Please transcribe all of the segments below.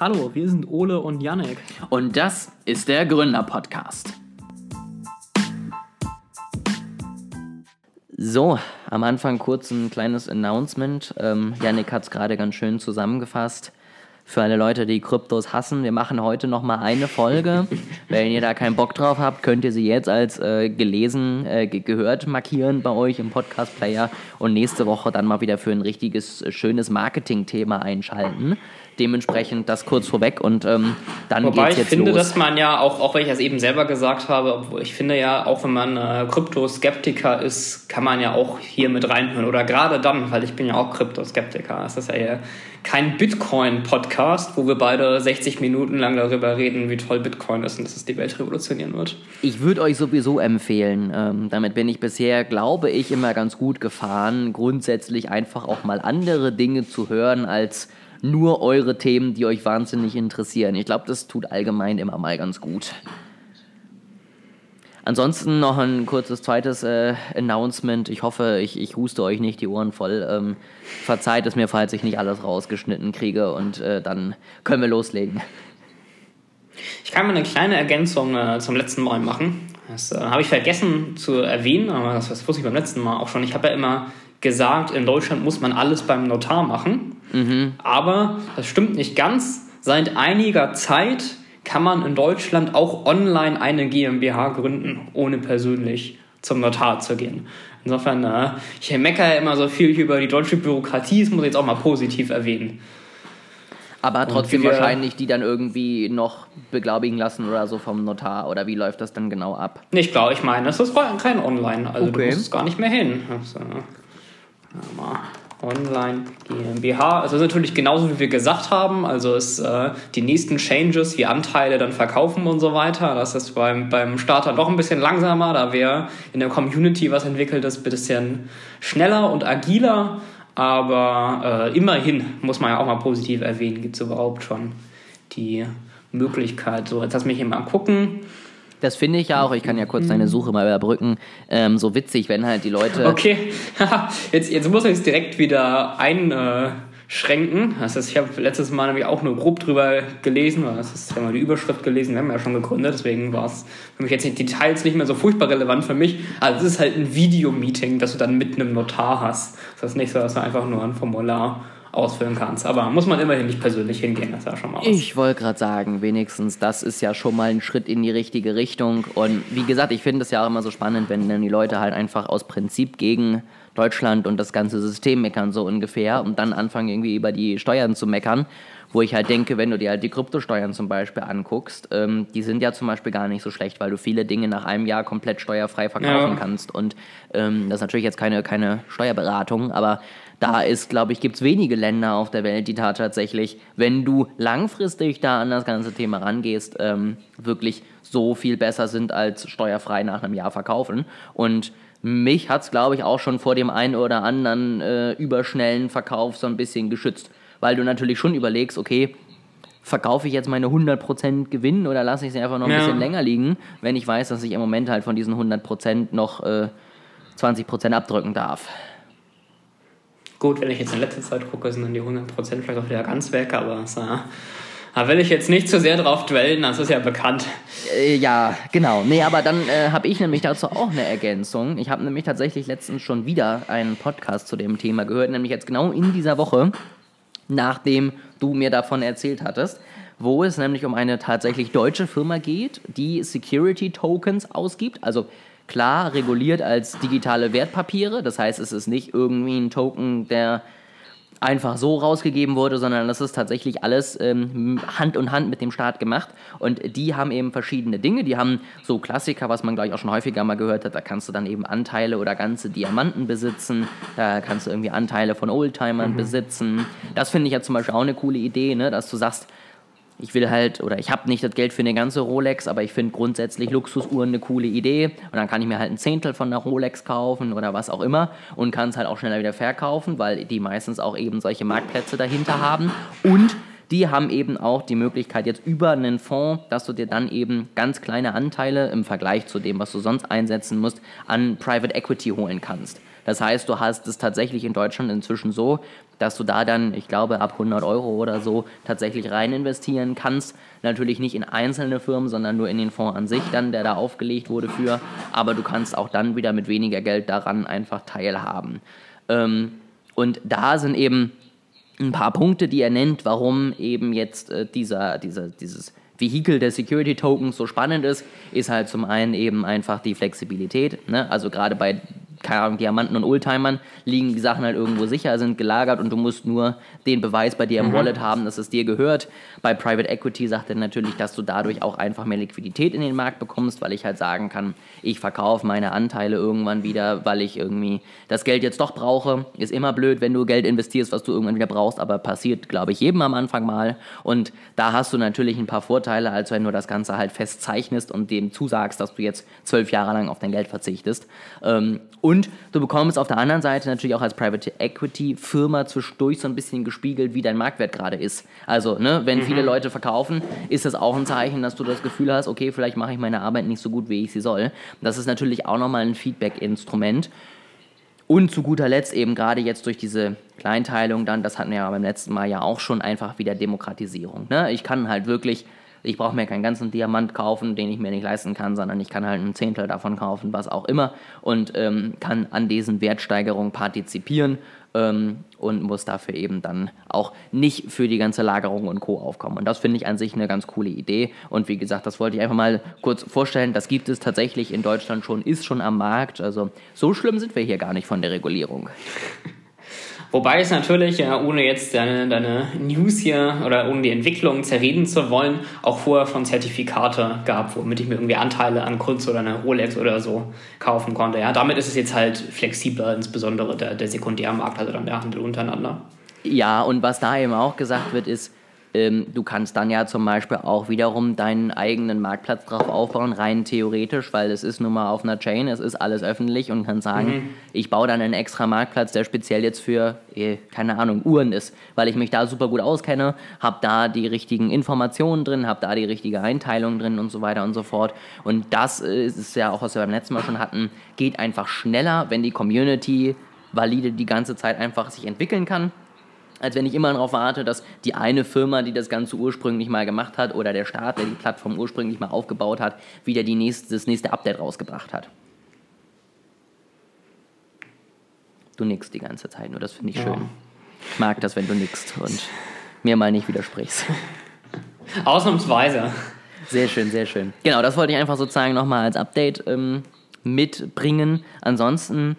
Hallo, wir sind Ole und Yannick. Und das ist der Gründer-Podcast. So, am Anfang kurz ein kleines Announcement. Ähm, Yannick hat es gerade ganz schön zusammengefasst. Für alle Leute, die Kryptos hassen, wir machen heute nochmal eine Folge. Wenn ihr da keinen Bock drauf habt, könnt ihr sie jetzt als äh, gelesen, äh, ge gehört markieren bei euch im Podcast-Player und nächste Woche dann mal wieder für ein richtiges, schönes Marketing-Thema einschalten. Dementsprechend das kurz vorweg und ähm, dann Wobei geht's jetzt ich finde, los. dass man ja, auch, auch wenn ich das eben selber gesagt habe, obwohl ich finde ja, auch wenn man äh, Kryptoskeptiker ist, kann man ja auch hier mit reinhören. Oder gerade dann, weil ich bin ja auch Kryptoskeptiker. Es ist ja hier kein Bitcoin-Podcast, wo wir beide 60 Minuten lang darüber reden, wie toll Bitcoin ist und dass es die Welt revolutionieren wird. Ich würde euch sowieso empfehlen, ähm, damit bin ich bisher, glaube ich, immer ganz gut gefahren, grundsätzlich einfach auch mal andere Dinge zu hören als nur eure Themen, die euch wahnsinnig interessieren. Ich glaube, das tut allgemein immer mal ganz gut. Ansonsten noch ein kurzes zweites äh, Announcement. Ich hoffe, ich, ich huste euch nicht die Ohren voll. Ähm, verzeiht es mir, falls ich nicht alles rausgeschnitten kriege und äh, dann können wir loslegen. Ich kann mal eine kleine Ergänzung äh, zum letzten Mal machen. Das äh, habe ich vergessen zu erwähnen, aber das, das wusste ich beim letzten Mal auch schon. Ich habe ja immer gesagt, in Deutschland muss man alles beim Notar machen. Aber das stimmt nicht ganz. Seit einiger Zeit kann man in Deutschland auch online eine GmbH gründen, ohne persönlich zum Notar zu gehen. Insofern, äh, ich meckere ja immer so viel über die deutsche Bürokratie, das muss ich jetzt auch mal positiv erwähnen. Aber trotzdem wir- wahrscheinlich die dann irgendwie noch beglaubigen lassen oder so vom Notar. Oder wie läuft das dann genau ab? Ich glaube, ich meine, das ist kein Online, also Okay. du musst gar nicht mehr hin. Also, Online GmbH. Also das ist natürlich genauso wie wir gesagt haben. Also ist äh, die nächsten Changes wie Anteile dann verkaufen und so weiter. Das ist beim, beim Starter doch ein bisschen langsamer, da wir in der Community was entwickelt ist, ein bisschen schneller und agiler. Aber äh, immerhin muss man ja auch mal positiv erwähnen, gibt es überhaupt schon die Möglichkeit. So, jetzt lass mich hier mal gucken. Das finde ich ja auch, ich kann ja kurz deine Suche mal überbrücken, ähm, so witzig, wenn halt die Leute. Okay, jetzt, jetzt muss ich es direkt wieder einschränken. Das ist, ich habe letztes Mal nämlich auch nur grob drüber gelesen, weil das ist, habe mal die Überschrift gelesen, wir haben ja schon gegründet, deswegen war es für mich jetzt die Details nicht mehr so furchtbar relevant für mich. Also es ist halt ein Videomeeting, das du dann mit einem Notar hast. Das ist nicht so, dass du einfach nur ein Formular ausfüllen kannst. Aber muss man immerhin nicht persönlich hingehen, das ist ja schon mal was. Ich wollte gerade sagen, wenigstens das ist ja schon mal ein Schritt in die richtige Richtung. Und wie gesagt, ich finde es ja auch immer so spannend, wenn dann die Leute halt einfach aus Prinzip gegen Deutschland und das ganze System meckern, so ungefähr, und dann anfangen irgendwie über die Steuern zu meckern. Wo ich halt denke, wenn du dir halt die Kryptosteuern zum Beispiel anguckst, ähm, die sind ja zum Beispiel gar nicht so schlecht, weil du viele Dinge nach einem Jahr komplett steuerfrei verkaufen Ja. kannst. Und ähm, das ist natürlich jetzt keine, keine Steuerberatung, aber da ist, glaube ich, gibt es wenige Länder auf der Welt, die da tatsächlich, wenn du langfristig da an das ganze Thema rangehst, ähm, wirklich so viel besser sind als steuerfrei nach einem Jahr verkaufen. Und mich hat es, glaube ich, auch schon vor dem einen oder anderen äh, überschnellen Verkauf so ein bisschen geschützt. Weil du natürlich schon überlegst, okay, verkaufe ich jetzt meine 100% Gewinn oder lasse ich sie einfach noch ein Ja. bisschen länger liegen, wenn ich weiß, dass ich im Moment halt von diesen 100% noch äh, 20% abdrücken darf. Gut, wenn ich jetzt in letzter Zeit gucke, sind dann die 100% vielleicht auch wieder ganz weg, aber äh, da will ich jetzt nicht zu sehr drauf dwellen, das ist ja bekannt. Äh, ja, genau. Nee, aber dann äh, habe ich nämlich dazu auch eine Ergänzung. Ich habe nämlich tatsächlich letztens schon wieder einen Podcast zu dem Thema gehört, nämlich jetzt genau in dieser Woche, nachdem du mir davon erzählt hattest, wo es nämlich um eine tatsächlich deutsche Firma geht, die Security Tokens ausgibt. Also klar reguliert als digitale Wertpapiere. Das heißt, es ist nicht irgendwie ein Token, der einfach so rausgegeben wurde, sondern das ist tatsächlich alles ähm, Hand in Hand mit dem Staat gemacht. Und die haben eben verschiedene Dinge. Die haben so Klassiker, was man, glaube ich, auch schon häufiger mal gehört hat. Da kannst du dann eben Anteile oder ganze Diamanten besitzen. Da kannst du irgendwie Anteile von Oldtimern besitzen. Das finde ich ja zum Beispiel auch eine coole Idee, ne? dass du sagst, ich will halt, oder ich habe nicht das Geld für eine ganze Rolex, aber ich finde grundsätzlich Luxusuhren eine coole Idee. Und dann kann ich mir halt ein Zehntel von der Rolex kaufen oder was auch immer und kann es halt auch schneller wieder verkaufen, weil die meistens auch eben solche Marktplätze dahinter haben. Und die haben eben auch die Möglichkeit jetzt über einen Fonds, dass du dir dann eben ganz kleine Anteile im Vergleich zu dem, was du sonst einsetzen musst, an Private Equity holen kannst. Das heißt, du hast es tatsächlich in Deutschland inzwischen so, dass du da dann, ich glaube, ab 100 Euro oder so tatsächlich rein investieren kannst. Natürlich nicht in einzelne Firmen, sondern nur in den Fonds an sich dann, der da aufgelegt wurde für. Aber du kannst auch dann wieder mit weniger Geld daran einfach teilhaben. Ähm, und da sind eben ein paar Punkte, die er nennt, warum eben jetzt äh, dieser, dieser, dieses Vehikel der Security Tokens so spannend ist, ist halt zum einen eben einfach die Flexibilität. Ne? Also gerade bei keine Ahnung, Diamanten und Oldtimern liegen die Sachen halt irgendwo sicher, sind gelagert und du musst nur den Beweis bei dir im mhm. Wallet haben, dass es dir gehört. Bei Private Equity sagt er natürlich, dass du dadurch auch einfach mehr Liquidität in den Markt bekommst, weil ich halt sagen kann, ich verkaufe meine Anteile irgendwann wieder, weil ich irgendwie das Geld jetzt doch brauche. Ist immer blöd, wenn du Geld investierst, was du irgendwann wieder brauchst, aber passiert, glaube ich, jedem am Anfang mal. Und da hast du natürlich ein paar Vorteile, als wenn du das Ganze halt festzeichnest und dem zusagst, dass du jetzt zwölf Jahre lang auf dein Geld verzichtest. Ähm, und du bekommst auf der anderen Seite natürlich auch als Private Equity Firma zwischendurch so ein bisschen gespiegelt, wie dein Marktwert gerade ist. Also, ne, wenn mhm. viele Leute verkaufen, ist das auch ein Zeichen, dass du das Gefühl hast, okay, vielleicht mache ich meine Arbeit nicht so gut, wie ich sie soll. Das ist natürlich auch nochmal ein Feedback-Instrument. Und zu guter Letzt eben gerade jetzt durch diese Kleinteilung dann, das hatten wir ja beim letzten Mal ja auch schon, einfach wieder Demokratisierung. Ne? Ich kann halt wirklich ich brauche mir keinen ganzen Diamant kaufen, den ich mir nicht leisten kann, sondern ich kann halt ein Zehntel davon kaufen, was auch immer, und ähm, kann an diesen Wertsteigerungen partizipieren ähm, und muss dafür eben dann auch nicht für die ganze Lagerung und Co. aufkommen. Und das finde ich an sich eine ganz coole Idee. Und wie gesagt, das wollte ich einfach mal kurz vorstellen. Das gibt es tatsächlich in Deutschland schon, ist schon am Markt. Also so schlimm sind wir hier gar nicht von der Regulierung. Wobei es natürlich, ohne jetzt deine, deine News hier oder ohne die Entwicklung zerreden zu wollen, auch vorher schon Zertifikate gab, womit ich mir irgendwie Anteile an Kunst oder eine Rolex oder so kaufen konnte. Ja, damit ist es jetzt halt flexibler, insbesondere der, der Sekundärmarkt, also dann der Handel untereinander. Ja, und was da eben auch gesagt wird, ist, ähm, du kannst dann ja zum Beispiel auch wiederum deinen eigenen Marktplatz drauf aufbauen, rein theoretisch, weil es ist nun mal auf einer Chain, es ist alles öffentlich und kann sagen, mhm. ich baue dann einen extra Marktplatz, der speziell jetzt für, eh, keine Ahnung, Uhren ist, weil ich mich da super gut auskenne, habe da die richtigen Informationen drin, habe da die richtige Einteilung drin und so weiter und so fort. Und das ist ja auch, was wir beim letzten Mal schon hatten, geht einfach schneller, wenn die Community valide die ganze Zeit einfach sich entwickeln kann als wenn ich immer darauf warte, dass die eine Firma, die das Ganze ursprünglich mal gemacht hat, oder der Staat, der die Plattform ursprünglich mal aufgebaut hat, wieder die nächste, das nächste Update rausgebracht hat. Du nickst die ganze Zeit, nur das finde ich ja. schön. Ich mag das, wenn du nickst und mir mal nicht widersprichst. Ausnahmsweise. Sehr schön, sehr schön. Genau, das wollte ich einfach sozusagen nochmal als Update ähm, mitbringen. Ansonsten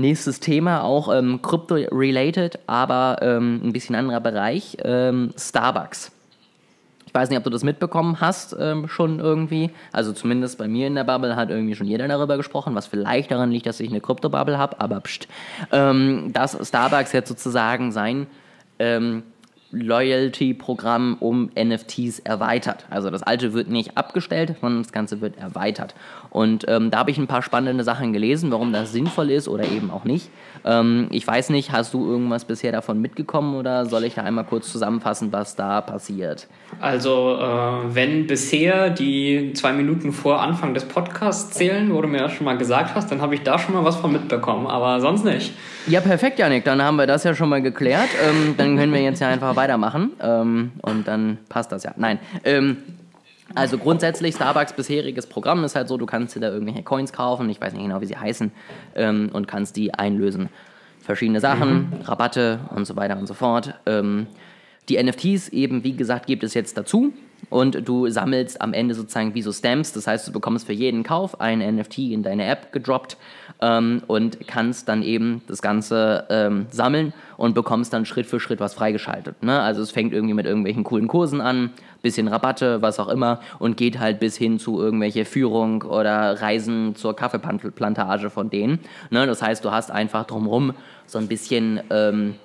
Nächstes Thema, auch ähm, Crypto-related, aber ähm, ein bisschen anderer Bereich, ähm, Starbucks. Ich weiß nicht, ob du das mitbekommen hast ähm, schon irgendwie. Also zumindest bei mir in der Bubble hat irgendwie schon jeder darüber gesprochen, was vielleicht daran liegt, dass ich eine Krypto-Bubble habe, aber pst, ähm, dass Starbucks jetzt sozusagen sein ähm, Loyalty-Programm um NFTs erweitert. Also das alte wird nicht abgestellt, sondern das Ganze wird erweitert. Und ähm, da habe ich ein paar spannende Sachen gelesen, warum das sinnvoll ist oder eben auch nicht. Ähm, ich weiß nicht, hast du irgendwas bisher davon mitgekommen oder soll ich da einmal kurz zusammenfassen, was da passiert? Also äh, wenn bisher die zwei Minuten vor Anfang des Podcasts zählen, wo du mir ja schon mal gesagt hast, dann habe ich da schon mal was von mitbekommen, aber sonst nicht. Ja, perfekt, Janik. Dann haben wir das ja schon mal geklärt. Ähm, dann können wir jetzt ja einfach weitermachen. Ähm, und dann passt das ja. Nein. Also grundsätzlich, Starbucks bisheriges Programm ist halt so, du kannst dir da irgendwelche Coins kaufen, ich weiß nicht genau, wie sie heißen, ähm, und kannst die einlösen. Verschiedene Sachen, mhm. Rabatte und so weiter und so fort. Ähm, die NFTs eben, wie gesagt, gibt es jetzt dazu und du sammelst am Ende sozusagen wie so Stamps. Das heißt, du bekommst für jeden Kauf ein NFT in deine App gedroppt ähm, und kannst dann eben das Ganze ähm, sammeln und bekommst dann Schritt für Schritt was freigeschaltet. Ne? Also es fängt irgendwie mit irgendwelchen coolen Kursen an, bisschen Rabatte, was auch immer und geht halt bis hin zu irgendwelche Führung oder Reisen zur Kaffeeplantage von denen. Ne? Das heißt, du hast einfach drumherum so ein bisschen, ähm,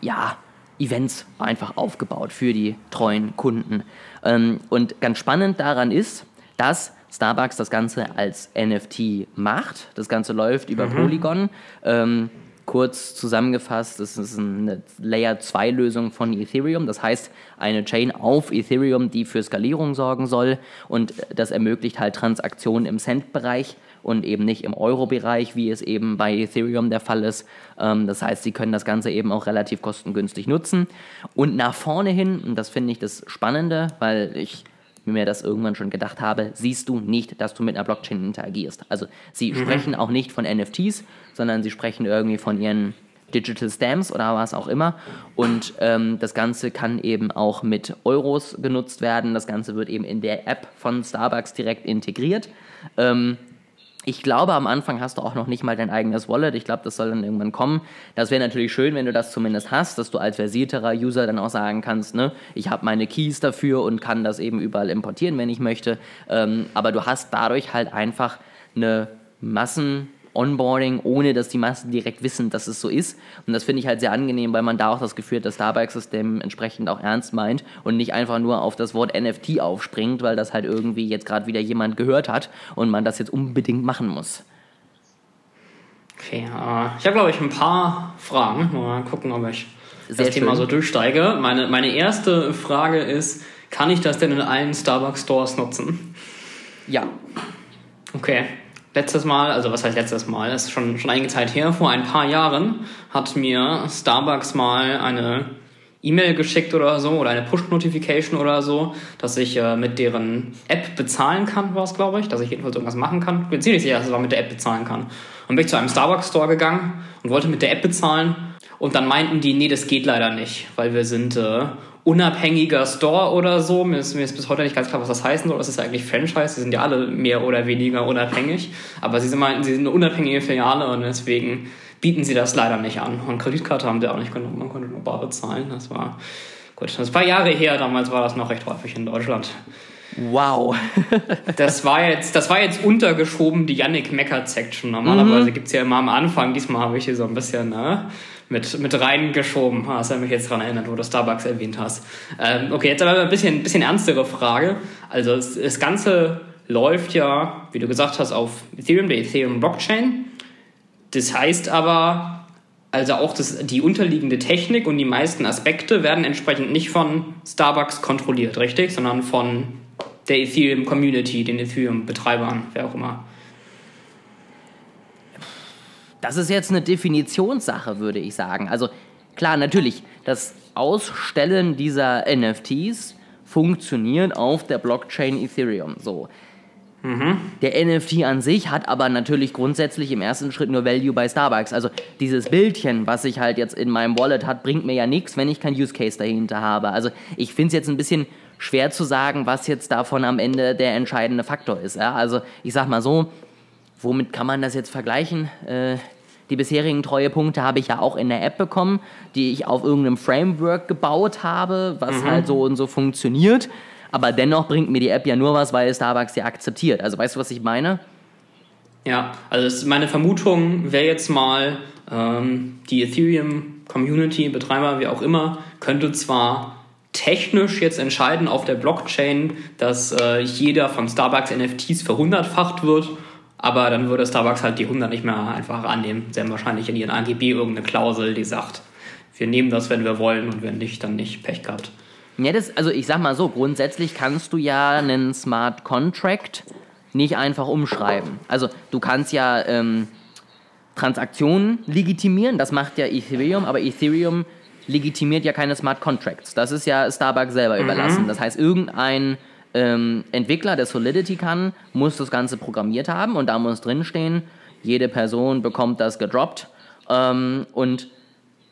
ja, Events einfach aufgebaut für die treuen Kunden. Ähm, und ganz spannend daran ist, dass Starbucks das Ganze als NFT macht. Das Ganze läuft über mhm. Polygon. Ähm, kurz zusammengefasst, das ist eine Layer 2 Lösung von Ethereum. Das heißt, eine Chain auf Ethereum, die für Skalierung sorgen soll. Und das ermöglicht halt Transaktionen im Cent-Bereich und eben nicht im Euro-Bereich, wie es eben bei Ethereum der Fall ist. Ähm, das heißt, Sie können das Ganze eben auch relativ kostengünstig nutzen. Und nach vorne hin, und das finde ich das Spannende, weil ich mir das irgendwann schon gedacht habe, siehst du nicht, dass du mit einer Blockchain interagierst. Also sie mhm. sprechen auch nicht von NFTs, sondern sie sprechen irgendwie von ihren Digital Stamps oder was auch immer. Und ähm, das Ganze kann eben auch mit Euros genutzt werden. Das Ganze wird eben in der App von Starbucks direkt integriert. Ähm, ich glaube, am Anfang hast du auch noch nicht mal dein eigenes Wallet. Ich glaube, das soll dann irgendwann kommen. Das wäre natürlich schön, wenn du das zumindest hast, dass du als versierterer User dann auch sagen kannst, ne, ich habe meine Keys dafür und kann das eben überall importieren, wenn ich möchte. Ähm, aber du hast dadurch halt einfach eine Massen Onboarding, ohne dass die Massen direkt wissen, dass es so ist. Und das finde ich halt sehr angenehm, weil man da auch das Gefühl hat, das Starbucks-System entsprechend auch ernst meint und nicht einfach nur auf das Wort NFT aufspringt, weil das halt irgendwie jetzt gerade wieder jemand gehört hat und man das jetzt unbedingt machen muss. Okay, äh, ich habe glaube ich ein paar Fragen. Mal gucken, ob ich sehr das schön. Thema so durchsteige. Meine, meine erste Frage ist, kann ich das denn in allen Starbucks Stores nutzen? Ja. Okay letztes Mal, also was heißt letztes Mal, das ist schon, schon einige Zeit her, vor ein paar Jahren hat mir Starbucks mal eine E-Mail geschickt oder so oder eine Push-Notification oder so, dass ich äh, mit deren App bezahlen kann, war es glaube ich, dass ich jedenfalls irgendwas machen kann. Ich bin ziemlich sicher, dass ich mit der App bezahlen kann. Und bin ich zu einem Starbucks-Store gegangen und wollte mit der App bezahlen und dann meinten die, nee, das geht leider nicht, weil wir sind äh, unabhängiger Store oder so. Mir ist, mir ist bis heute nicht ganz klar, was das heißen soll. Das ist ja eigentlich Franchise. Sie sind ja alle mehr oder weniger unabhängig. Aber sie meinten, sie sind eine unabhängige Filiale und deswegen bieten sie das leider nicht an. Und Kreditkarte haben sie auch nicht genommen. Man konnte nur bar bezahlen. Das war gut. Das ist ein paar Jahre her. Damals war das noch recht häufig in Deutschland. Wow. das, war jetzt, das war jetzt untergeschoben, die Yannick Meckert Section. Normalerweise mhm. gibt es ja immer am Anfang. Diesmal habe ich hier so ein bisschen ne, mit, mit reingeschoben. Hast du mich jetzt daran erinnert, wo du Starbucks erwähnt hast. Ähm, okay, jetzt aber ein bisschen, bisschen ernstere Frage. Also das, das Ganze läuft ja, wie du gesagt hast, auf Ethereum, der Ethereum Blockchain. Das heißt aber, also auch das, die unterliegende Technik und die meisten Aspekte werden entsprechend nicht von Starbucks kontrolliert, richtig? Sondern von der Ethereum Community, den Ethereum Betreibern, wer auch immer. Das ist jetzt eine Definitionssache, würde ich sagen. Also klar, natürlich, das Ausstellen dieser NFTs funktioniert auf der Blockchain Ethereum. So. Mhm. Der NFT an sich hat aber natürlich grundsätzlich im ersten Schritt nur Value bei Starbucks. Also dieses Bildchen, was ich halt jetzt in meinem Wallet hat, bringt mir ja nichts, wenn ich kein Use Case dahinter habe. Also ich finde es jetzt ein bisschen schwer zu sagen, was jetzt davon am Ende der entscheidende Faktor ist. Ja? Also ich sag mal so, womit kann man das jetzt vergleichen? Äh, die bisherigen Treuepunkte habe ich ja auch in der App bekommen, die ich auf irgendeinem Framework gebaut habe, was mhm. halt so und so funktioniert. Aber dennoch bringt mir die App ja nur was, weil Starbucks sie akzeptiert. Also weißt du, was ich meine? Ja, also meine Vermutung wäre jetzt mal, ähm, die Ethereum-Community, Betreiber, wie auch immer, könnte zwar technisch jetzt entscheiden auf der Blockchain, dass äh, jeder von Starbucks NFTs verhundertfacht wird aber dann würde Starbucks halt die 100 nicht mehr einfach annehmen. Sie haben wahrscheinlich in ihren AGB irgendeine Klausel, die sagt, wir nehmen das, wenn wir wollen und wenn nicht, dann nicht. Pech gehabt. Ja, das, also ich sag mal so, grundsätzlich kannst du ja einen Smart Contract nicht einfach umschreiben. Also du kannst ja ähm, Transaktionen legitimieren, das macht ja Ethereum, aber Ethereum legitimiert ja keine Smart Contracts. Das ist ja Starbucks selber mhm. überlassen. Das heißt, irgendein ähm, Entwickler, der Solidity kann, muss das Ganze programmiert haben und da muss drinstehen, jede Person bekommt das gedroppt. Ähm, und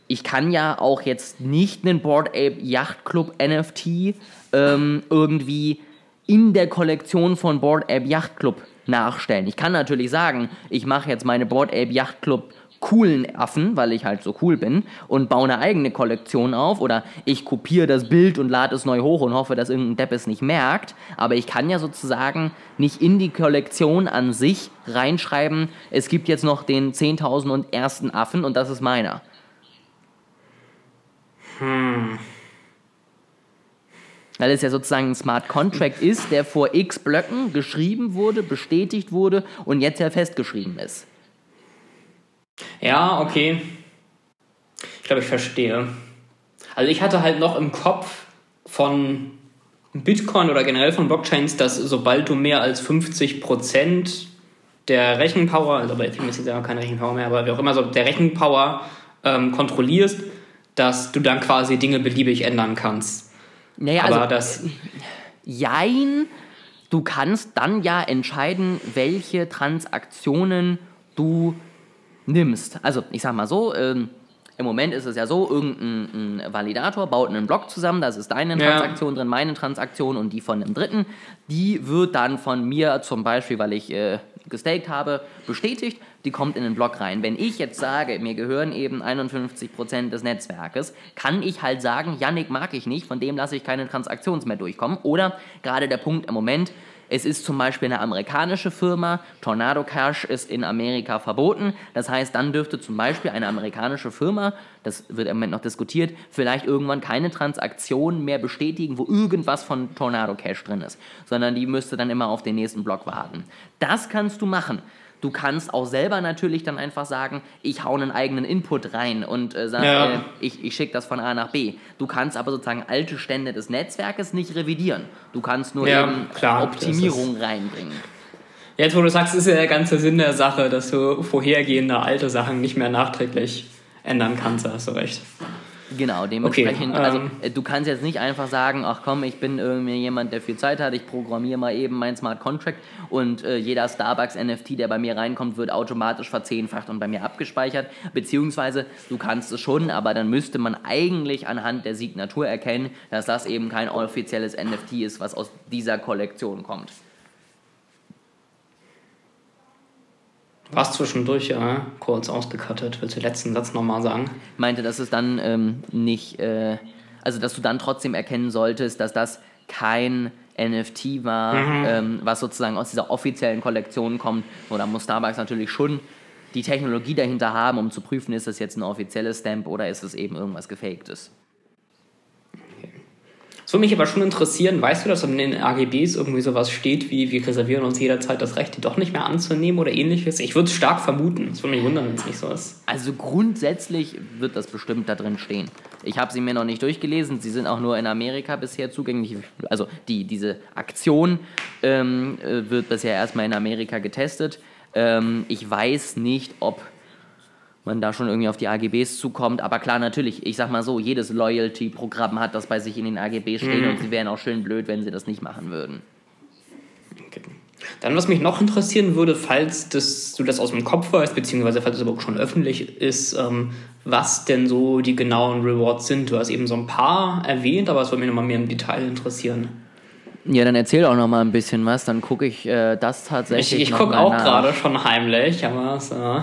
ich kann ja auch jetzt nicht einen Board Ape Yacht Club NFT ähm, irgendwie in der Kollektion von Board Ape Yacht Club nachstellen. Ich kann natürlich sagen, ich mache jetzt meine Board Ape Yacht Club coolen Affen, weil ich halt so cool bin, und baue eine eigene Kollektion auf oder ich kopiere das Bild und lade es neu hoch und hoffe, dass irgendein Depp es nicht merkt. Aber ich kann ja sozusagen nicht in die Kollektion an sich reinschreiben, es gibt jetzt noch den 10.000 und ersten Affen und das ist meiner. Hm. Weil es ja sozusagen ein Smart Contract ist, der vor x Blöcken geschrieben wurde, bestätigt wurde und jetzt ja festgeschrieben ist. Ja, okay. glaube, ich verstehe. Also ich hatte halt noch im Kopf von Bitcoin oder generell von Blockchains, dass sobald du mehr als 50% der Rechenpower, also bei Ethereum ist jetzt ja keine Rechenpower mehr, aber wie auch immer, so der Rechenpower ähm, kontrollierst, dass du dann quasi Dinge beliebig ändern kannst. Naja, aber also, das, jein, du kannst dann ja entscheiden, welche Transaktionen du nimmst. Also, ich sag mal so, ähm, im Moment ist es ja so, irgendein ein Validator baut einen Block zusammen, das ist deine Ja. Transaktion drin, meine Transaktion und die von einem Dritten. Die wird dann von mir zum Beispiel, weil ich äh, gestaked habe, bestätigt, die kommt in den Block rein. Wenn ich jetzt sage, mir gehören eben 51% des Netzwerkes, kann ich halt sagen, Yannick mag ich nicht, von dem lasse ich keine Transaktions mehr durchkommen. Oder gerade der Punkt im Moment, es ist zum Beispiel eine amerikanische Firma, Tornado Cash ist in Amerika verboten. Das heißt, dann dürfte zum Beispiel eine amerikanische Firma, das wird im Moment noch diskutiert, vielleicht irgendwann keine Transaktion mehr bestätigen, wo irgendwas von Tornado Cash drin ist, sondern die müsste dann immer auf den nächsten Block warten. Das kannst du machen. Du kannst auch selber natürlich dann einfach sagen, ich hau einen eigenen Input rein und äh, sag, Ja. äh, ich, ich schicke das von A nach B. Du kannst aber sozusagen alte Stände des Netzwerkes nicht revidieren. Du kannst nur Ja, eben klar, Optimierung reinbringen. jetzt wo du sagst, ist ja der ganze Sinn der Sache, dass du vorhergehende alte Sachen nicht mehr nachträglich ändern kannst, da hast du recht. Genau, dementsprechend, Okay, also ähm, äh, du kannst jetzt nicht einfach sagen, ach komm, ich bin irgendwie jemand, der viel Zeit hat, ich programmiere mal eben mein Smart Contract und äh, jeder Starbucks NFT, der bei mir reinkommt, wird automatisch verzehnfacht und bei mir abgespeichert. Beziehungsweise du kannst es schon, aber dann müsste man eigentlich anhand der Signatur erkennen, dass das eben kein offizielles NFT ist, was aus dieser Kollektion kommt. Warst zwischendurch ja kurz ausgekattet. Willst du den letzten Satz nochmal sagen? meinte, dass es dann ähm, nicht, äh, also dass du dann trotzdem erkennen solltest, dass das kein NFT war, ähm, was sozusagen aus dieser offiziellen Kollektion kommt. Oder muss Starbucks natürlich schon die Technologie dahinter haben, um zu prüfen, ist das jetzt ein offizielles Stamp oder ist es eben irgendwas Gefaktes. Es würde mich aber schon interessieren, weißt du, dass in den AGBs irgendwie sowas steht wie, wir reservieren uns jederzeit das Recht, die doch nicht mehr anzunehmen oder ähnliches? Ich würde es stark vermuten. Es würde mich wundern, wenn es nicht so ist. Also grundsätzlich wird das bestimmt da drin stehen. Ich habe sie mir noch nicht durchgelesen. Sie sind auch nur in Amerika bisher zugänglich. Also die, diese Aktion ähm, äh, wird bisher erstmal in Amerika getestet. Ähm, ich weiß nicht, ob man da schon irgendwie auf die AGBs zukommt. Aber klar, natürlich, ich sag mal so, jedes Loyalty-Programm hat das bei sich in den AGBs stehen und sie wären auch schön blöd, wenn sie das nicht machen würden. Okay. Dann, was mich noch interessieren würde, falls das, du das aus dem Kopf weißt, beziehungsweise falls es überhaupt schon öffentlich ist, ähm, was denn so die genauen Rewards sind. Du hast eben so ein paar erwähnt, aber es würde mich nochmal mehr im Detail interessieren. Ja, dann erzähl auch noch mal ein bisschen was, dann gucke ich äh, das Ich, tatsächlich ich noch gucke auch gerade schon heimlich, aber so.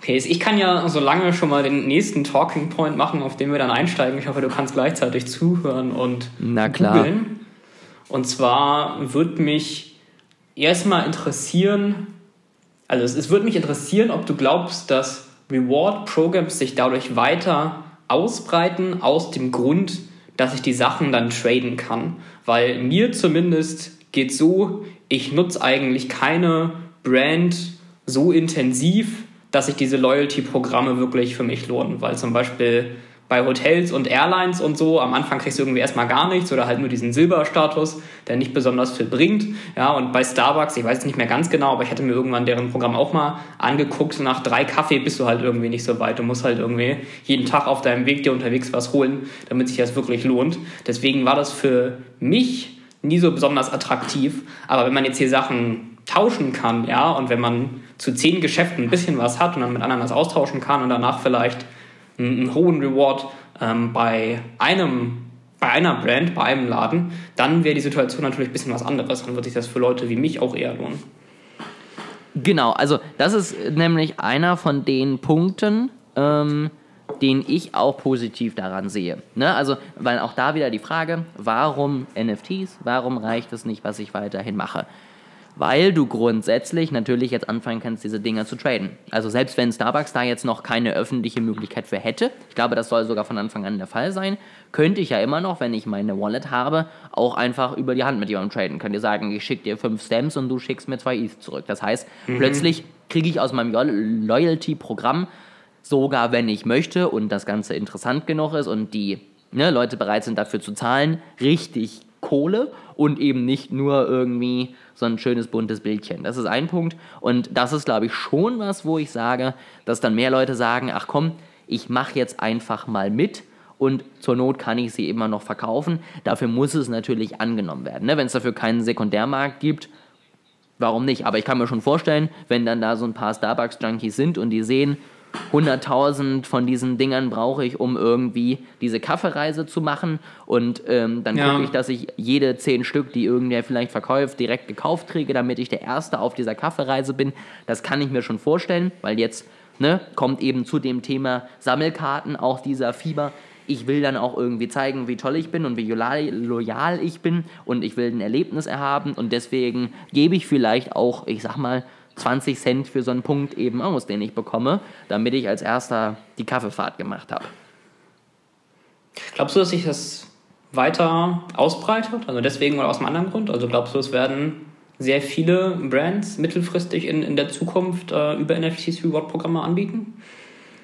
Okay, ich kann ja so lange schon mal den nächsten Talking Point machen, auf den wir dann einsteigen. Ich hoffe, du kannst gleichzeitig zuhören und Na klar. googeln. Und zwar würde mich erstmal interessieren, also es, es würde mich interessieren, ob du glaubst, dass Reward-Programs sich dadurch weiter ausbreiten, aus dem Grund, dass ich die Sachen dann traden kann. Weil mir zumindest geht so, ich nutze eigentlich keine Brand so intensiv, dass sich diese Loyalty-Programme wirklich für mich lohnen. Weil zum Beispiel bei Hotels und Airlines und so, am Anfang kriegst du irgendwie erstmal gar nichts oder halt nur diesen Silberstatus, der nicht besonders viel bringt. Ja, und bei Starbucks, ich weiß es nicht mehr ganz genau, aber ich hatte mir irgendwann deren Programm auch mal angeguckt. Nach drei Kaffee bist du halt irgendwie nicht so weit. Du musst halt irgendwie jeden Tag auf deinem Weg dir unterwegs was holen, damit sich das wirklich lohnt. Deswegen war das für mich nie so besonders attraktiv. Aber wenn man jetzt hier Sachen tauschen kann, ja, und wenn man zu zehn Geschäften ein bisschen was hat und dann mit anderen das austauschen kann und danach vielleicht einen, einen hohen Reward ähm, bei einem bei einer Brand, bei einem Laden, dann wäre die Situation natürlich ein bisschen was anderes. Dann würde sich das für Leute wie mich auch eher lohnen. Genau, also das ist nämlich einer von den Punkten, ähm, den ich auch positiv daran sehe. Ne? Also, weil auch da wieder die Frage, warum NFTs, warum reicht es nicht, was ich weiterhin mache? Weil du grundsätzlich natürlich jetzt anfangen kannst, diese Dinger zu traden. Also selbst wenn Starbucks da jetzt noch keine öffentliche Möglichkeit für hätte, ich glaube, das soll sogar von Anfang an der Fall sein, könnte ich ja immer noch, wenn ich meine Wallet habe, auch einfach über die Hand mit jemandem traden. Könnt ihr sagen, ich schicke dir fünf Stamps und du schickst mir zwei ETH zurück. Das heißt, plötzlich kriege ich aus meinem Loyalty-Programm sogar wenn ich möchte und das Ganze interessant genug ist und die ne, Leute bereit sind dafür zu zahlen, richtig Kohle und eben nicht nur irgendwie so ein schönes buntes Bildchen. Das ist ein Punkt und das ist, glaube ich, schon was, wo ich sage, dass dann mehr Leute sagen, ach komm, ich mache jetzt einfach mal mit und zur Not kann ich sie immer noch verkaufen. Dafür muss es natürlich angenommen werden. Ne? Wenn es dafür keinen Sekundärmarkt gibt, warum nicht? Aber ich kann mir schon vorstellen, wenn dann da so ein paar Starbucks-Junkies sind und die sehen, 100.000 von diesen Dingern brauche ich, um irgendwie diese Kaffeereise zu machen. Und ähm, dann ja. gucke ich, dass ich jede zehn Stück, die irgendwer vielleicht verkauft, direkt gekauft kriege, damit ich der Erste auf dieser Kaffeereise bin. Das kann ich mir schon vorstellen, weil jetzt ne, kommt eben zu dem Thema Sammelkarten auch dieser Fieber. Ich will dann auch irgendwie zeigen, wie toll ich bin und wie loyal ich bin und ich will ein Erlebnis erhaben und deswegen gebe ich vielleicht auch, ich sag mal, 20 Cent für so einen Punkt eben aus, den ich bekomme, damit ich als erster die Kaffeefahrt gemacht habe. Glaubst du, dass sich das weiter ausbreitet? Also deswegen oder aus einem anderen Grund? Also glaubst du, es werden sehr viele Brands mittelfristig in, in der Zukunft äh, über NFTs Reward-Programme anbieten?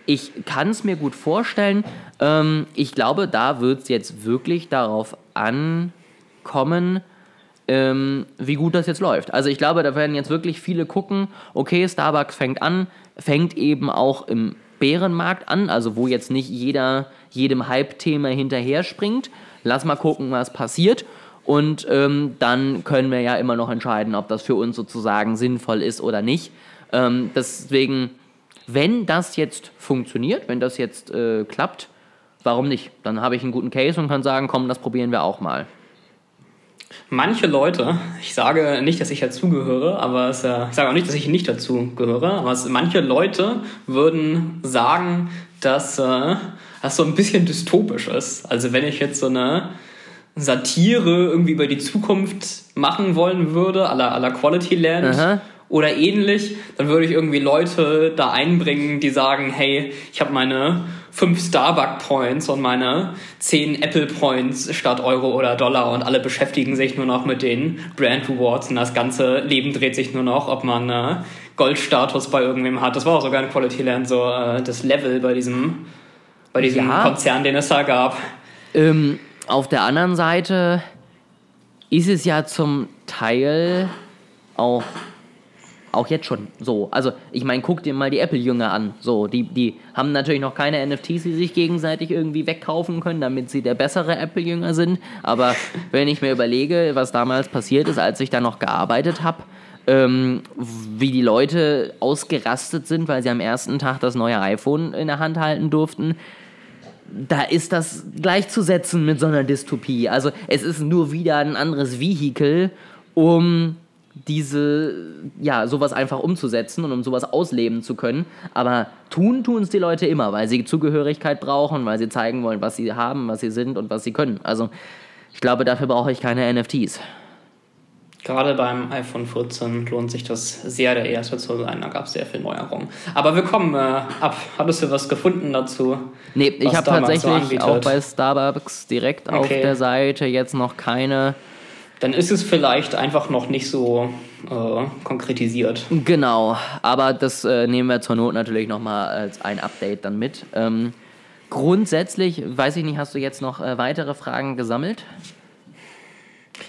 Ich kann es mir gut vorstellen. Ähm, ich glaube, da wird es jetzt wirklich darauf ankommen, ähm, wie gut das jetzt läuft. Also ich glaube, da werden jetzt wirklich viele gucken, okay, Starbucks fängt an, fängt eben auch im Bärenmarkt an, also wo jetzt nicht jeder jedem Hype-Thema hinterher springt. Lass mal gucken, was passiert. Und ähm, dann können wir ja immer noch entscheiden, ob das für uns sozusagen sinnvoll ist oder nicht. Ähm, deswegen, wenn das jetzt funktioniert, wenn das jetzt äh, klappt, warum nicht? Dann habe ich einen guten Case und kann sagen, komm, das probieren wir auch mal. Manche Leute, ich sage nicht, dass ich dazugehöre, aber es, äh, ich sage auch nicht, dass ich nicht dazu gehöre, aber es, manche Leute würden sagen, dass äh, das so ein bisschen dystopisch ist. Also wenn ich jetzt so eine Satire irgendwie über die Zukunft machen wollen würde, à la, à la Quality Land Aha. oder ähnlich, dann würde ich irgendwie Leute da einbringen, die sagen, hey, ich habe meine fünf Starbucks Points und meine zehn Apple Points statt Euro oder Dollar und alle beschäftigen sich nur noch mit den Brand Rewards und das ganze Leben dreht sich nur noch, ob man äh, Goldstatus bei irgendwem hat. Das war auch sogar in Quality Land so äh, das Level bei diesem, bei diesem ja. Konzern, den es da gab. Ähm, auf der anderen Seite ist es ja zum Teil auch auch jetzt schon so. Also, ich meine, guck dir mal die Apple-Jünger an. So, die, die haben natürlich noch keine NFTs, die sich gegenseitig irgendwie wegkaufen können, damit sie der bessere Apple-Jünger sind. Aber wenn ich mir überlege, was damals passiert ist, als ich da noch gearbeitet habe, ähm, wie die Leute ausgerastet sind, weil sie am ersten Tag das neue iPhone in der Hand halten durften, da ist das gleichzusetzen mit so einer Dystopie. Also es ist nur wieder ein anderes Vehikel, um diese, ja, sowas einfach umzusetzen und um sowas ausleben zu können. Aber tun, tun es die Leute immer, weil sie Zugehörigkeit brauchen, weil sie zeigen wollen, was sie haben, was sie sind und was sie können. Also ich glaube, dafür brauche ich keine NFTs. Gerade beim iPhone 14 lohnt sich das sehr, der erste zu sein. Da gab es sehr viel Neuerungen. Aber wir kommen äh, ab. Hattest du was gefunden dazu? Nee, ich habe tatsächlich so auch bei Starbucks direkt okay. auf der Seite jetzt noch keine dann ist es vielleicht einfach noch nicht so äh, konkretisiert. Genau, aber das äh, nehmen wir zur Not natürlich nochmal als ein Update dann mit. Ähm, grundsätzlich, weiß ich nicht, hast du jetzt noch äh, weitere Fragen gesammelt?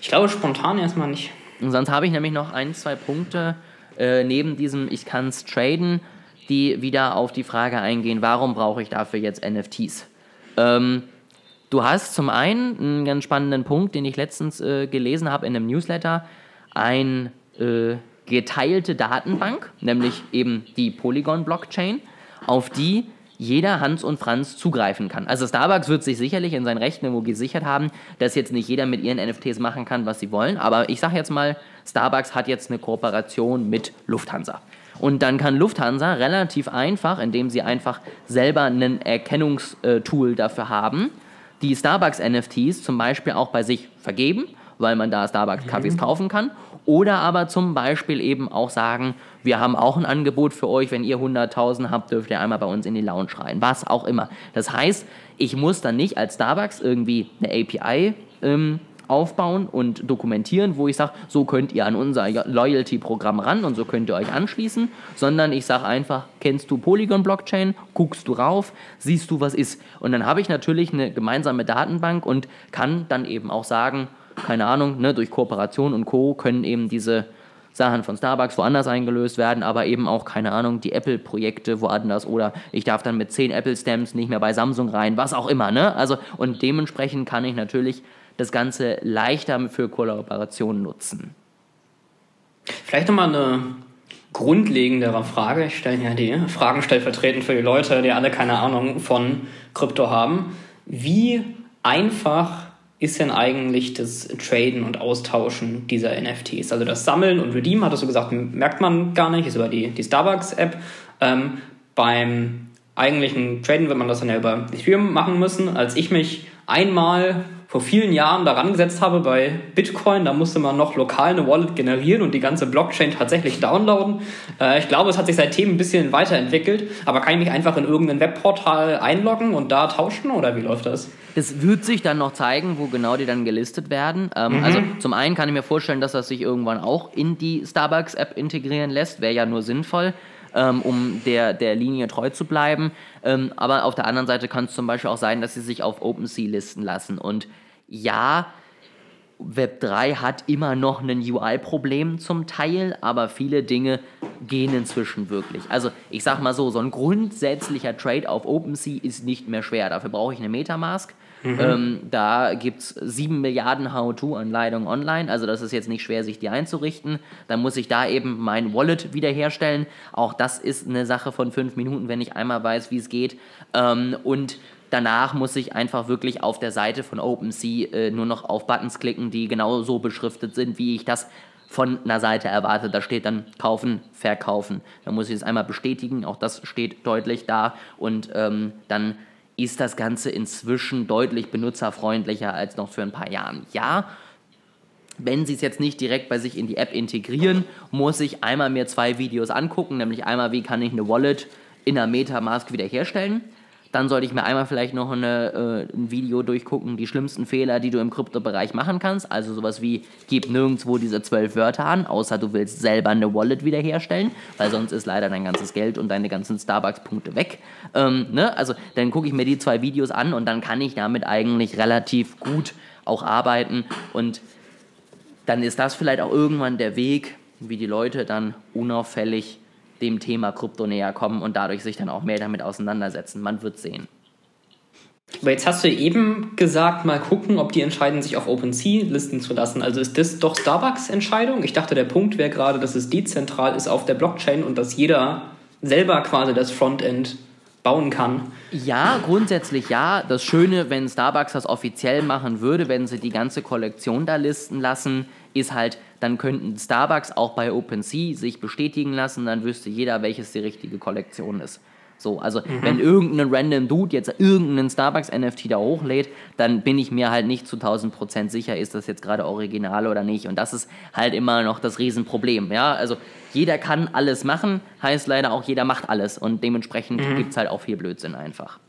Ich glaube spontan erstmal nicht. Und sonst habe ich nämlich noch ein, zwei Punkte äh, neben diesem Ich kann es traden, die wieder auf die Frage eingehen, warum brauche ich dafür jetzt NFTs? Ähm, Du hast zum einen einen ganz spannenden Punkt, den ich letztens äh, gelesen habe in einem Newsletter, ein äh, geteilte Datenbank, nämlich eben die Polygon-Blockchain, auf die jeder Hans und Franz zugreifen kann. Also Starbucks wird sich sicherlich in seinen Rechten irgendwo gesichert haben, dass jetzt nicht jeder mit ihren NFTs machen kann, was sie wollen. Aber ich sage jetzt mal, Starbucks hat jetzt eine Kooperation mit Lufthansa. Und dann kann Lufthansa relativ einfach, indem sie einfach selber ein Erkennungstool dafür haben, die Starbucks-NFTs zum Beispiel auch bei sich vergeben, weil man da Starbucks-Kaffees mhm. kaufen kann. Oder aber zum Beispiel eben auch sagen, wir haben auch ein Angebot für euch, wenn ihr 100.000 habt, dürft ihr einmal bei uns in die Lounge rein. Was auch immer. Das heißt, ich muss dann nicht als Starbucks irgendwie eine API ähm, aufbauen und dokumentieren, wo ich sage, so könnt ihr an unser Loyalty-Programm ran und so könnt ihr euch anschließen, sondern ich sage einfach, kennst du Polygon-Blockchain, guckst du rauf, siehst du, was ist. Und dann habe ich natürlich eine gemeinsame Datenbank und kann dann eben auch sagen, keine Ahnung, ne, durch Kooperation und Co. können eben diese Sachen von Starbucks woanders eingelöst werden, aber eben auch, keine Ahnung, die Apple-Projekte woanders oder ich darf dann mit 10 Apple-Stamps nicht mehr bei Samsung rein, was auch immer, ne? Also, und dementsprechend kann ich natürlich das Ganze leichter für Kollaborationen nutzen. Vielleicht nochmal eine grundlegendere Frage. Ich stelle ja die Fragen stellvertretend für die Leute, die alle keine Ahnung von Krypto haben. Wie einfach ist denn eigentlich das Traden und Austauschen dieser NFTs? Also das Sammeln und Redeem, hattest du gesagt, merkt man gar nicht, ist über die, die Starbucks-App. Ähm, beim eigentlichen Traden wird man das dann ja über Ethereum machen müssen. Als ich mich einmal vor vielen Jahren daran gesetzt habe bei Bitcoin. Da musste man noch lokal eine Wallet generieren und die ganze Blockchain tatsächlich downloaden. Äh, ich glaube, es hat sich seitdem ein bisschen weiterentwickelt. Aber kann ich mich einfach in irgendein Webportal einloggen und da tauschen oder wie läuft das? Das wird sich dann noch zeigen, wo genau die dann gelistet werden. Ähm, mhm. Also zum einen kann ich mir vorstellen, dass das sich irgendwann auch in die Starbucks-App integrieren lässt. Wäre ja nur sinnvoll ähm, um der, der Linie treu zu bleiben. Ähm, aber auf der anderen Seite kann es zum Beispiel auch sein, dass sie sich auf OpenSea listen lassen. Und ja, Web3 hat immer noch ein UI-Problem zum Teil, aber viele Dinge gehen inzwischen wirklich. Also ich sag mal so, so ein grundsätzlicher Trade auf OpenSea ist nicht mehr schwer. Dafür brauche ich eine Metamask. Mhm. Ähm, da gibt es 7 Milliarden How-To-Anleitungen online, also das ist jetzt nicht schwer, sich die einzurichten. Dann muss ich da eben mein Wallet wiederherstellen. Auch das ist eine Sache von 5 Minuten, wenn ich einmal weiß, wie es geht. Ähm, und danach muss ich einfach wirklich auf der Seite von OpenSea äh, nur noch auf Buttons klicken, die genau so beschriftet sind, wie ich das von einer Seite erwarte. Da steht dann kaufen, verkaufen. Da muss ich es einmal bestätigen, auch das steht deutlich da und ähm, dann ist das Ganze inzwischen deutlich benutzerfreundlicher als noch für ein paar Jahren. Ja, wenn Sie es jetzt nicht direkt bei sich in die App integrieren, muss ich einmal mir zwei Videos angucken, nämlich einmal, wie kann ich eine Wallet in der Metamask wiederherstellen dann sollte ich mir einmal vielleicht noch eine, äh, ein Video durchgucken, die schlimmsten Fehler, die du im Kryptobereich machen kannst. Also sowas wie, gib nirgendwo diese zwölf Wörter an, außer du willst selber eine Wallet wiederherstellen, weil sonst ist leider dein ganzes Geld und deine ganzen Starbucks-Punkte weg. Ähm, ne? Also dann gucke ich mir die zwei Videos an und dann kann ich damit eigentlich relativ gut auch arbeiten und dann ist das vielleicht auch irgendwann der Weg, wie die Leute dann unauffällig dem Thema Krypto näher kommen und dadurch sich dann auch mehr damit auseinandersetzen. Man wird sehen. Aber jetzt hast du eben gesagt, mal gucken, ob die entscheiden, sich auf OpenSea listen zu lassen. Also ist das doch Starbucks Entscheidung? Ich dachte, der Punkt wäre gerade, dass es dezentral ist auf der Blockchain und dass jeder selber quasi das Frontend bauen kann. Ja, grundsätzlich ja. Das Schöne, wenn Starbucks das offiziell machen würde, wenn sie die ganze Kollektion da listen lassen, ist halt, dann könnten Starbucks auch bei OpenSea sich bestätigen lassen, dann wüsste jeder, welches die richtige Kollektion ist. So, also mhm. wenn irgendein random Dude jetzt irgendeinen Starbucks NFT da hochlädt, dann bin ich mir halt nicht zu 1000% sicher, ist das jetzt gerade original oder nicht. Und das ist halt immer noch das Riesenproblem. Ja, also jeder kann alles machen, heißt leider auch jeder macht alles. Und dementsprechend mhm. gibt es halt auch viel Blödsinn einfach.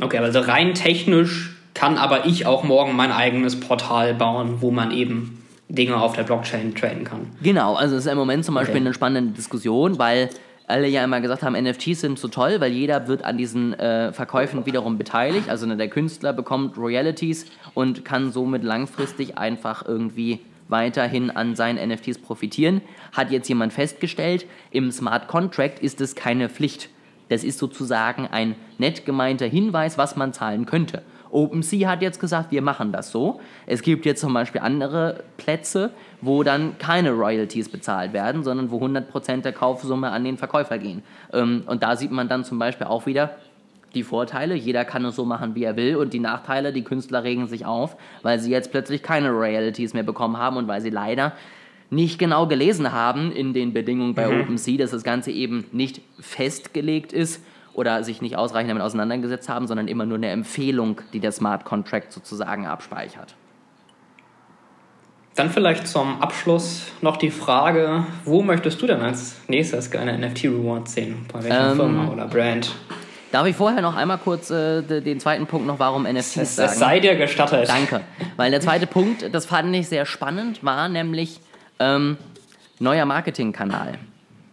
Okay, also rein technisch kann aber ich auch morgen mein eigenes Portal bauen, wo man eben Dinge auf der Blockchain traden kann. Genau, also es ist im Moment zum Beispiel okay. eine spannende Diskussion, weil alle ja immer gesagt haben, NFTs sind so toll, weil jeder wird an diesen äh, Verkäufen wiederum beteiligt. Also ne, der Künstler bekommt Royalties und kann somit langfristig einfach irgendwie weiterhin an seinen NFTs profitieren. Hat jetzt jemand festgestellt, im Smart Contract ist es keine Pflicht. Das ist sozusagen ein nett gemeinter Hinweis, was man zahlen könnte. OpenSea hat jetzt gesagt, wir machen das so. Es gibt jetzt zum Beispiel andere Plätze, wo dann keine Royalties bezahlt werden, sondern wo 100% der Kaufsumme an den Verkäufer gehen. Ähm, und da sieht man dann zum Beispiel auch wieder, die Vorteile, jeder kann es so machen, wie er will, und die Nachteile, die Künstler regen sich auf, weil sie jetzt plötzlich keine Royalties mehr bekommen haben und weil sie leider nicht genau gelesen haben in den Bedingungen bei mhm. OpenSea, dass das Ganze eben nicht festgelegt ist oder sich nicht ausreichend damit auseinandergesetzt haben, sondern immer nur eine Empfehlung, die der Smart Contract sozusagen abspeichert. Dann vielleicht zum Abschluss noch die Frage, wo möchtest du denn als nächstes eine NFT-Reward sehen? Bei welcher ähm, Firma oder Brand? Darf ich vorher noch einmal kurz äh, den zweiten Punkt noch, warum NFTs es, sagen? Es sei dir gestattet. Danke. Weil der zweite Punkt, das fand ich sehr spannend, war nämlich ähm, neuer Marketingkanal.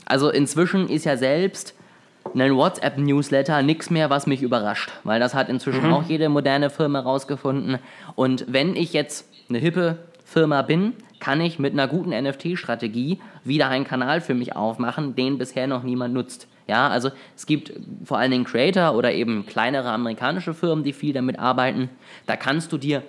Also inzwischen ist ja selbst ein WhatsApp-Newsletter nichts mehr, was mich überrascht, weil das hat inzwischen mhm. auch jede moderne Firma rausgefunden. Und wenn ich jetzt eine hippe Firma bin, kann ich mit einer guten NFT-Strategie wieder einen Kanal für mich aufmachen, den bisher noch niemand nutzt. Ja, also es gibt vor allen Dingen Creator oder eben kleinere amerikanische Firmen, die viel damit arbeiten. Da kannst du dir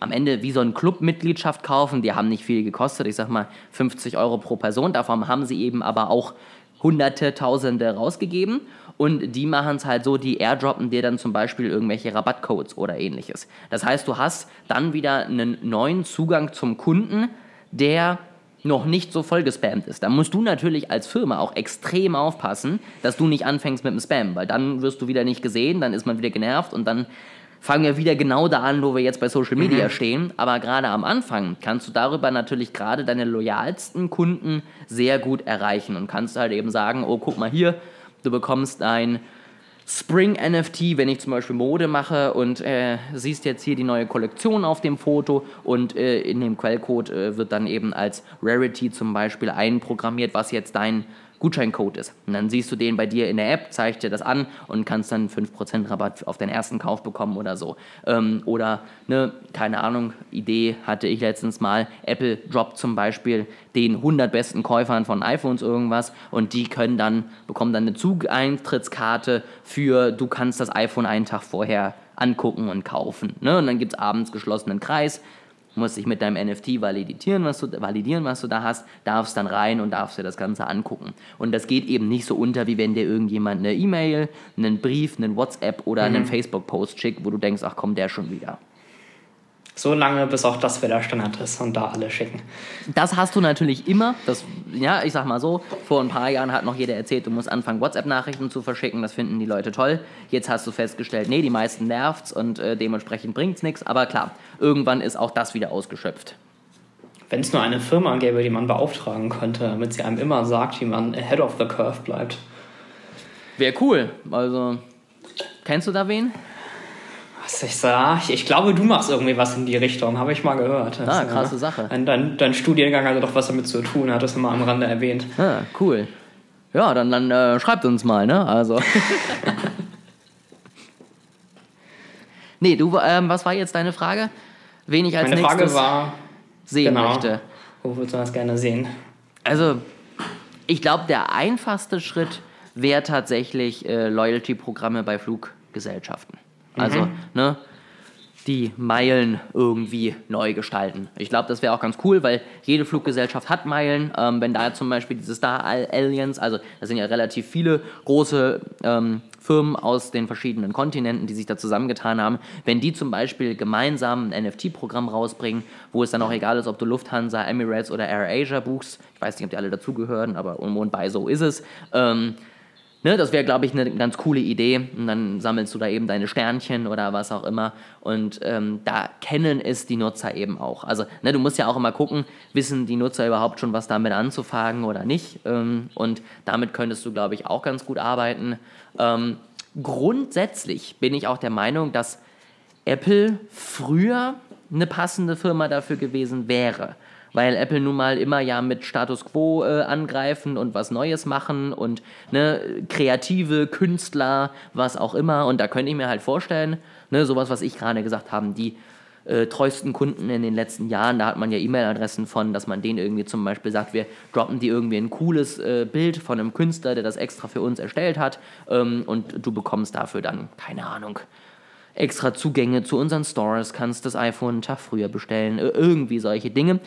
am Ende wie so eine Clubmitgliedschaft kaufen. Die haben nicht viel gekostet, ich sag mal 50 Euro pro Person. Davon haben sie eben aber auch Hunderte, Tausende rausgegeben. Und die machen es halt so, die airdroppen dir dann zum Beispiel irgendwelche Rabattcodes oder ähnliches. Das heißt, du hast dann wieder einen neuen Zugang zum Kunden, der noch nicht so voll gespammt ist. Da musst du natürlich als Firma auch extrem aufpassen, dass du nicht anfängst mit dem Spam, weil dann wirst du wieder nicht gesehen, dann ist man wieder genervt und dann fangen wir wieder genau da an, wo wir jetzt bei Social Media mhm. stehen. Aber gerade am Anfang kannst du darüber natürlich gerade deine loyalsten Kunden sehr gut erreichen und kannst halt eben sagen, oh, guck mal hier, du bekommst ein Spring NFT, wenn ich zum Beispiel Mode mache und äh, siehst jetzt hier die neue Kollektion auf dem Foto und äh, in dem Quellcode äh, wird dann eben als Rarity zum Beispiel einprogrammiert, was jetzt dein Gutscheincode ist. Und dann siehst du den bei dir in der App, zeigt dir das an und kannst dann 5% Rabatt auf deinen ersten Kauf bekommen oder so. Ähm, oder, ne, keine Ahnung, Idee hatte ich letztens mal, Apple droppt zum Beispiel den 100 besten Käufern von iPhones irgendwas und die können dann, bekommen dann eine Zugeintrittskarte für, du kannst das iPhone einen Tag vorher angucken und kaufen. Ne? Und dann gibt es abends geschlossenen Kreis, musst dich mit deinem NFT validieren was, du, validieren, was du da hast, darfst dann rein und darfst dir das Ganze angucken. Und das geht eben nicht so unter, wie wenn dir irgendjemand eine E-Mail, einen Brief, einen WhatsApp oder mhm. einen Facebook-Post schickt, wo du denkst, ach komm, der schon wieder. So lange, bis auch das wieder Standard ist und da alle schicken. Das hast du natürlich immer. Das, ja, ich sag mal so, vor ein paar Jahren hat noch jeder erzählt, du musst anfangen, WhatsApp-Nachrichten zu verschicken. Das finden die Leute toll. Jetzt hast du festgestellt, nee, die meisten nervt's und äh, dementsprechend bringt's nichts. Aber klar, irgendwann ist auch das wieder ausgeschöpft. Wenn es nur eine Firma gäbe, die man beauftragen könnte, damit sie einem immer sagt, wie man ahead of the curve bleibt. Wäre cool. Also, kennst du da wen? Was ich sag, ich glaube, du machst irgendwie was in die Richtung, habe ich mal gehört. Das, ah, krasse ja, Sache. Dein, dein, Studiengang hatte doch was damit zu tun, hat das immer am Rande erwähnt. Ah, cool. Ja, dann, dann äh, schreibt uns mal, ne? Also. nee, du, ähm, was war jetzt deine Frage? Wen ich als Meine nächstes Frage war, sehen genau, möchte. Wo würdest du das gerne sehen? Also, ich glaube, der einfachste Schritt wäre tatsächlich äh, Loyalty-Programme bei Fluggesellschaften. Also, mhm. ne, die Meilen irgendwie neu gestalten. Ich glaube, das wäre auch ganz cool, weil jede Fluggesellschaft hat Meilen. Ähm, wenn da zum Beispiel diese Star Alliance, also das sind ja relativ viele große ähm, Firmen aus den verschiedenen Kontinenten, die sich da zusammengetan haben, wenn die zum Beispiel gemeinsam ein NFT-Programm rausbringen, wo es dann auch egal ist, ob du Lufthansa, Emirates oder AirAsia buchst, ich weiß nicht, ob die alle dazugehören, aber um und bei so ist es, ähm, Ne, das wäre, glaube ich, eine ganz coole Idee. Und dann sammelst du da eben deine Sternchen oder was auch immer. Und ähm, da kennen es die Nutzer eben auch. Also, ne, du musst ja auch immer gucken, wissen die Nutzer überhaupt schon, was damit anzufangen oder nicht. Ähm, und damit könntest du, glaube ich, auch ganz gut arbeiten. Ähm, grundsätzlich bin ich auch der Meinung, dass Apple früher eine passende Firma dafür gewesen wäre weil Apple nun mal immer ja mit Status Quo äh, angreifen und was Neues machen und ne, kreative Künstler, was auch immer. Und da könnte ich mir halt vorstellen, ne, sowas, was ich gerade gesagt habe, die äh, treuesten Kunden in den letzten Jahren, da hat man ja E-Mail-Adressen von, dass man denen irgendwie zum Beispiel sagt, wir droppen die irgendwie ein cooles äh, Bild von einem Künstler, der das extra für uns erstellt hat ähm, und du bekommst dafür dann, keine Ahnung, extra Zugänge zu unseren Stores, kannst das iPhone einen Tag früher bestellen, irgendwie solche Dinge.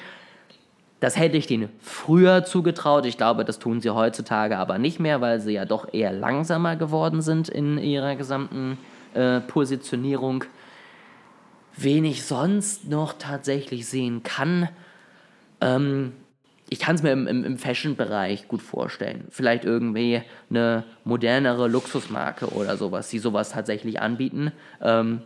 Das hätte ich denen früher zugetraut. Ich glaube, das tun sie heutzutage aber nicht mehr, weil sie ja doch eher langsamer geworden sind in ihrer gesamten äh, Positionierung. Wen ich sonst noch tatsächlich sehen kann, ähm, ich kann es mir im, im, im Fashion-Bereich gut vorstellen. Vielleicht irgendwie eine modernere Luxusmarke oder sowas, die sowas tatsächlich anbieten. Ähm,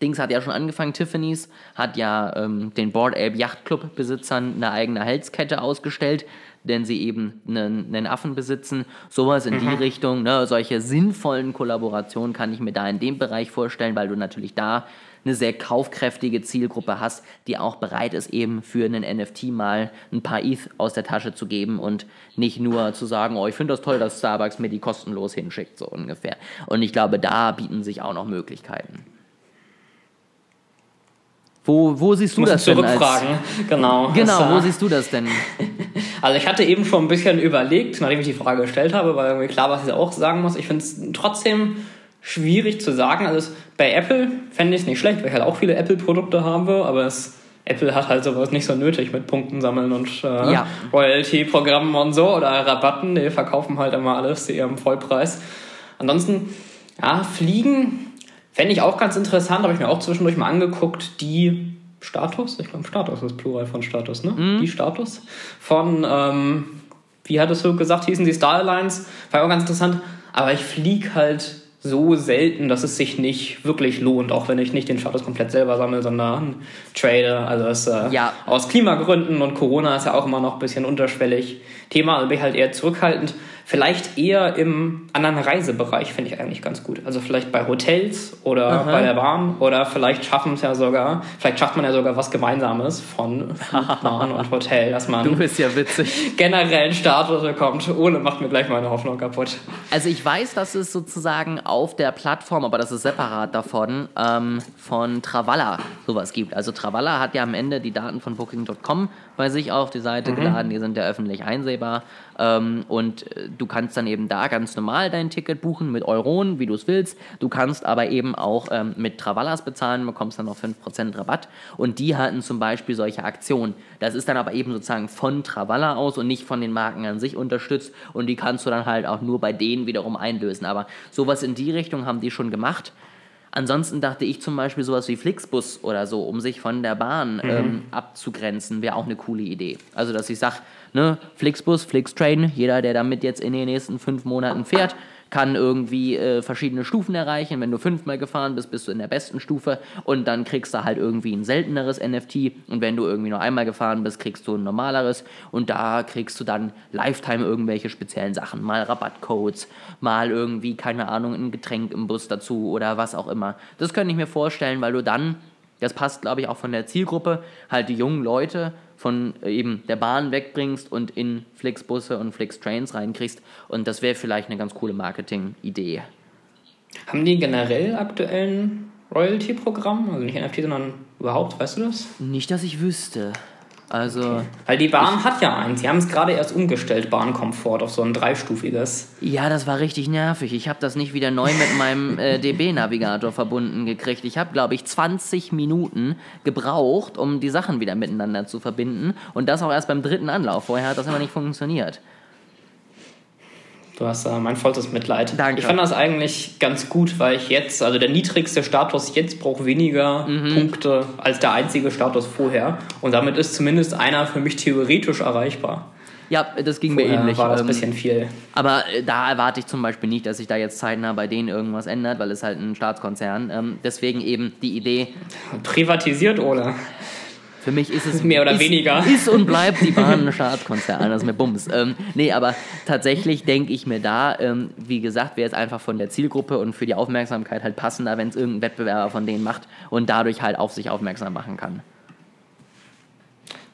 Dings hat ja schon angefangen, Tiffany's hat ja ähm, den Board Ape Yacht Club Besitzern eine eigene Halskette ausgestellt, denn sie eben einen, einen Affen besitzen. Sowas in die Richtung, ne, solche sinnvollen Kollaborationen kann ich mir da in dem Bereich vorstellen, weil du natürlich da eine sehr kaufkräftige Zielgruppe hast, die auch bereit ist, eben für einen NFT mal ein paar ETH aus der Tasche zu geben und nicht nur zu sagen, oh, ich finde das toll, dass Starbucks mir die kostenlos hinschickt, so ungefähr. Und ich glaube, da bieten sich auch noch Möglichkeiten. Wo, wo siehst du das denn? Als, zurückfragen. Genau. genau, Das, wo siehst du das denn? Also ich hatte eben schon ein bisschen überlegt, nachdem ich die Frage gestellt habe, weil irgendwie klar, was ich auch sagen muss. Ich finde es trotzdem schwierig zu sagen. Also bei Apple fände ich es nicht schlecht, weil ich halt auch viele Apple-Produkte habe, aber es, Apple hat halt sowas nicht so nötig mit Punkten sammeln und äh, Ja. Royalty-Programmen und so oder Rabatten. Die verkaufen halt immer alles zu ihrem Vollpreis. Ansonsten, ja, Fliegen fände ich auch ganz interessant, habe ich mir auch zwischendurch mal angeguckt, die Status, ich glaube Status ist Plural von Status, ne? Mhm. Die Status von, ähm, wie hattest du gesagt, hießen die Star Alliance, war auch ganz interessant, aber ich fliege halt so selten, dass es sich nicht wirklich lohnt, auch wenn ich nicht den Status komplett selber sammle, sondern trade. Also es, äh, Ja. aus Klimagründen und Corona ist ja auch immer noch ein bisschen unterschwellig Thema, also bin ich halt eher zurückhaltend. Vielleicht eher im anderen Reisebereich finde ich eigentlich ganz gut. Also vielleicht bei Hotels oder Aha. bei der Bahn oder vielleicht schaffen es ja sogar, vielleicht schafft man ja sogar was Gemeinsames von Bahn und Hotel, dass Du man bist ja witzig. generell einen Status bekommt. Ohne macht mir gleich meine Hoffnung kaputt. Also ich weiß, dass es sozusagen auf der Plattform, aber das ist separat davon, ähm, von Travalla sowas gibt. Also Travalla hat ja am Ende die Daten von Booking.com bei sich auf die Seite geladen, die sind ja öffentlich einsehbar. Ähm, und äh, du kannst dann eben da ganz normal dein Ticket buchen mit Euronen, wie du es willst. Du kannst aber eben auch ähm, mit Travallas bezahlen, bekommst dann noch 5% Rabatt. Und die hatten zum Beispiel solche Aktionen. Das ist dann aber eben sozusagen von Travalla aus und nicht von den Marken an sich unterstützt. Und die kannst du dann halt auch nur bei denen wiederum einlösen. Aber sowas in die Richtung haben die schon gemacht. Ansonsten dachte ich zum Beispiel sowas wie Flixbus oder so, um sich von der Bahn ähm, abzugrenzen, wäre auch eine coole Idee. Also, dass ich sage, ne, Flixbus, Flixtrain, jeder, der damit jetzt in den nächsten fünf Monaten fährt, kann irgendwie äh, verschiedene Stufen erreichen. Wenn du fünfmal gefahren bist, bist du in der besten Stufe und dann kriegst du halt irgendwie ein selteneres NFT und wenn du irgendwie nur einmal gefahren bist, kriegst du ein normaleres und da kriegst du dann Lifetime irgendwelche speziellen Sachen, mal Rabattcodes, mal irgendwie, keine Ahnung, ein Getränk im Bus dazu oder was auch immer. Das könnte ich mir vorstellen, weil du dann, das passt glaube ich auch von der Zielgruppe, halt die jungen Leute von äh, eben der Bahn wegbringst und in Flixbusse und Flixtrains reinkriegst. Und das wäre vielleicht eine ganz coole Marketing-Idee. Haben die generell aktuellen Royalty-Programm? Also nicht NFT, sondern überhaupt, weißt du das? Nicht, dass ich wüsste. Also, Weil die Bahn hat ja eins. Sie haben es gerade erst umgestellt, Bahnkomfort, auf so ein dreistufiges. ja, das war richtig nervig. Ich habe das nicht wieder neu mit meinem äh, DB-Navigator verbunden gekriegt. Ich habe, glaube ich, 20 Minuten gebraucht, um die Sachen wieder miteinander zu verbinden. Und das auch erst beim dritten Anlauf. Vorher hat das immer nicht funktioniert. Du hast äh, mein vollstes Mitleid. Danke. Ich fand das eigentlich ganz gut, weil ich jetzt, also der niedrigste Status jetzt braucht weniger Mhm. Punkte als der einzige Status vorher. Und damit ist zumindest einer für mich theoretisch erreichbar. Ja, das ging mir Vorher ähnlich. war das ein Ähm, bisschen viel. Aber äh, da erwarte ich zum Beispiel nicht, dass sich da jetzt zeitnah bei denen irgendwas ändert, weil es halt ein Staatskonzern. Ähm, deswegen eben die Idee, Privatisiert oder? Für mich ist es Mehr oder ist, weniger. Ist und bleibt die Bahn ein Staatskonzern, das ist mir Bums. Ähm, nee, aber tatsächlich denke ich mir da, ähm, wie gesagt, wäre es einfach von der Zielgruppe und für die Aufmerksamkeit halt passender, wenn es irgendein Wettbewerber von denen macht und dadurch halt auf sich aufmerksam machen kann.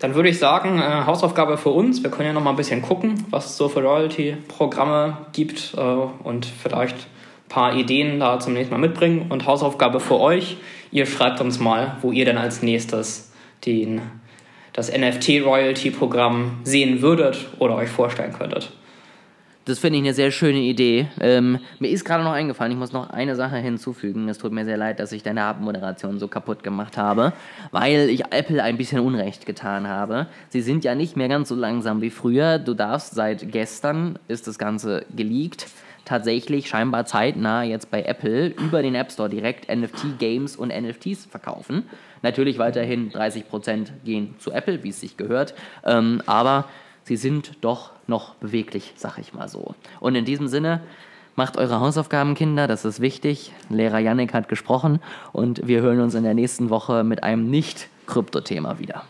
Dann würde ich sagen, äh, Hausaufgabe für uns. Wir können ja noch mal ein bisschen gucken, was es so für Royalty-Programme gibt äh, und vielleicht ein paar Ideen da zum nächsten Mal mitbringen. Und Hausaufgabe für euch, ihr schreibt uns mal, wo ihr denn als nächstes den, das NFT-Royalty-Programm sehen würdet oder euch vorstellen könntet. Das finde ich eine sehr schöne Idee. Ähm, mir ist gerade noch eingefallen, ich muss noch eine Sache hinzufügen. Es tut mir sehr leid, dass ich deine Abmoderation so kaputt gemacht habe, weil ich Apple ein bisschen Unrecht getan habe. Sie sind ja nicht mehr ganz so langsam wie früher. Du darfst seit gestern, ist das Ganze geleakt, tatsächlich scheinbar zeitnah jetzt bei Apple über den App Store direkt NFT-Games und NFTs verkaufen. Natürlich weiterhin 30% gehen zu Apple, wie es sich gehört, ähm, aber sie sind doch noch beweglich, sag ich mal so. Und in diesem Sinne Macht eure Hausaufgaben, Kinder, das ist wichtig. Lehrer Yannick hat gesprochen und wir hören uns in der nächsten Woche mit einem Nicht-Krypto-Thema wieder.